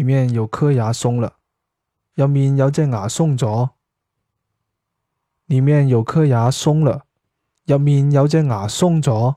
里面有颗牙松了入面有只牙松咗。里面有颗牙松了入面有只牙松咗。